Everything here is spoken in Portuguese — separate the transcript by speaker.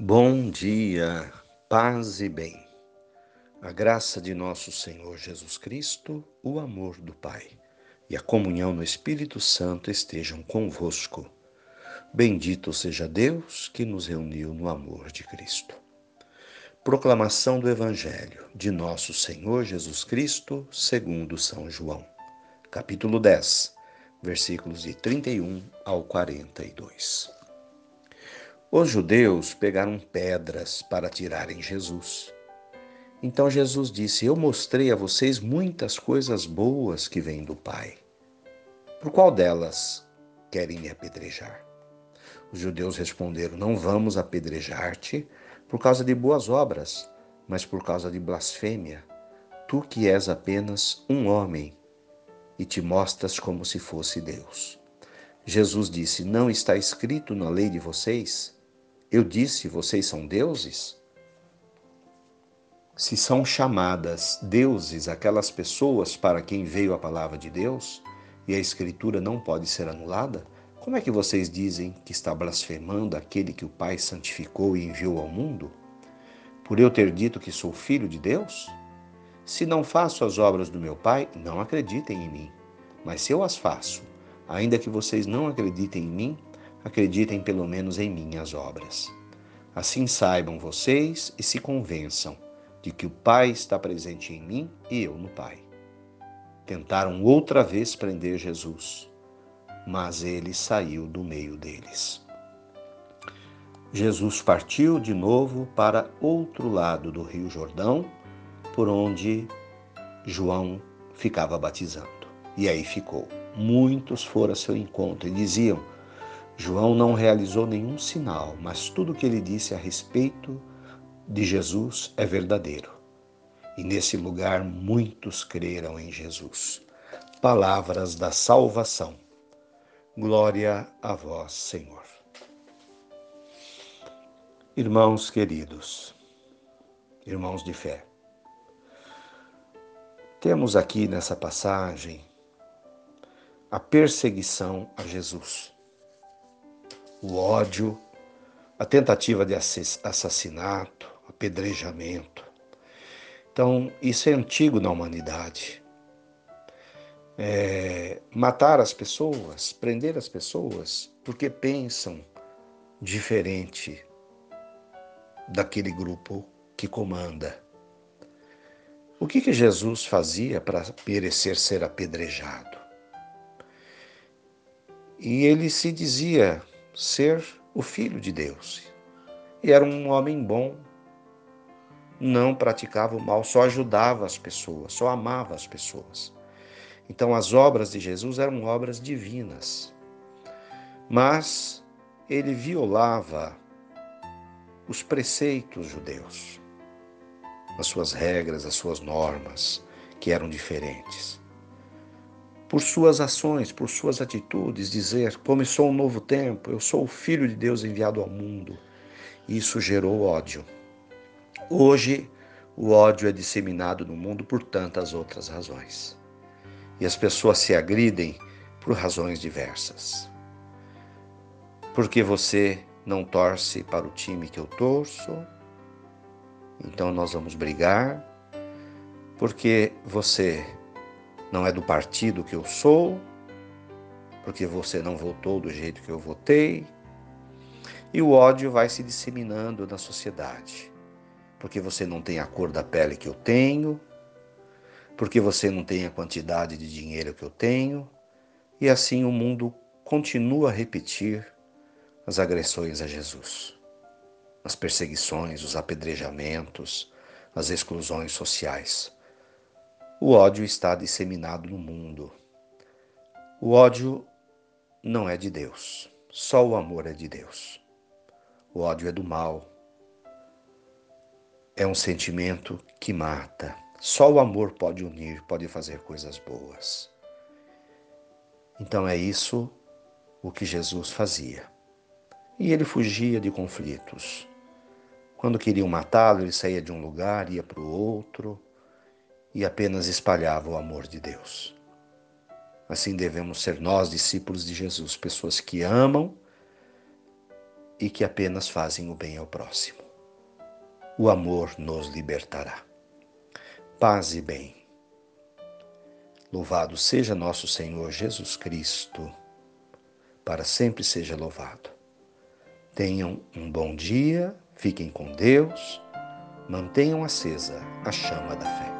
Speaker 1: Bom dia, paz e bem. A graça de nosso Senhor Jesus Cristo, o amor do Pai e a comunhão no Espírito Santo estejam convosco. Bendito seja Deus que nos reuniu no amor de Cristo. Proclamação do Evangelho de nosso Senhor Jesus Cristo, segundo São João, capítulo 10, versículos de 31 ao 42. Os judeus pegaram pedras para tirarem Jesus. Então Jesus disse: Eu mostrei a vocês muitas coisas boas que vêm do Pai. Por qual delas querem me apedrejar? Os judeus responderam: Não vamos apedrejar-te por causa de boas obras, mas por causa de blasfêmia. Tu que és apenas um homem e te mostras como se fosse Deus. Jesus disse: Não está escrito na lei de vocês? Eu disse: vocês são deuses? Se são chamadas deuses aquelas pessoas para quem veio a palavra de Deus e a Escritura não pode ser anulada, como é que vocês dizem que está blasfemando aquele que o Pai santificou e enviou ao mundo? Por eu ter dito que sou filho de Deus? Se não faço as obras do meu Pai, não acreditem em mim. Mas se eu as faço, ainda que vocês não acreditem em mim, acreditem pelo menos em minhas obras. Assim saibam vocês e se convençam de que o Pai está presente em mim e eu no Pai. Tentaram outra vez prender Jesus, mas ele saiu do meio deles. Jesus partiu de novo para outro lado do Rio Jordão, por onde João ficava batizando. E aí ficou. Muitos foram a seu encontro e diziam: João não realizou nenhum sinal, mas tudo o que ele disse a respeito de Jesus é verdadeiro. E nesse lugar muitos creram em Jesus. Palavras da salvação. Glória a vós, Senhor. Irmãos queridos, irmãos de fé, temos aqui nessa passagem a perseguição a Jesus o ódio, a tentativa de assassinato, apedrejamento. Então, isso é antigo na humanidade. É, matar as pessoas, prender as pessoas, porque pensam diferente daquele grupo que comanda. O que, que Jesus fazia para merecer ser apedrejado? E ele se dizia ser o filho de Deus. E era um homem bom, não praticava o mal, só ajudava as pessoas, só amava as pessoas. Então as obras de Jesus eram obras divinas. Mas ele violava os preceitos judeus, as suas regras, as suas normas, que eram diferentes por suas ações, por suas atitudes, dizer: começou um novo tempo, eu sou o Filho de Deus enviado ao mundo. Isso gerou ódio. Hoje, o ódio é disseminado no mundo por tantas outras razões. E as pessoas se agridem por razões diversas. Porque você não torce para o time que eu torço, então nós vamos brigar. Porque você não é do partido que eu sou, porque você não votou do jeito que eu votei. E o ódio vai se disseminando na sociedade, porque você não tem a cor da pele que eu tenho, porque você não tem a quantidade de dinheiro que eu tenho, e assim o mundo continua a repetir as agressões a Jesus, as perseguições, os apedrejamentos, as exclusões sociais. O ódio está disseminado no mundo. O ódio não é de Deus, só o amor é de Deus. O ódio é do mal. É um sentimento que mata. Só o amor pode unir, pode fazer coisas boas. Então é isso o que Jesus fazia. E ele fugia de conflitos. Quando queriam matá-lo, ele saía de um lugar, ia para o outro e apenas espalhava o amor de Deus. Assim devemos ser nós, discípulos de Jesus, pessoas que amam e que apenas fazem o bem ao próximo. O amor nos libertará. Paz e bem. Louvado seja nosso Senhor Jesus Cristo, para sempre seja louvado. Tenham um bom dia, fiquem com Deus, mantenham acesa a chama da fé.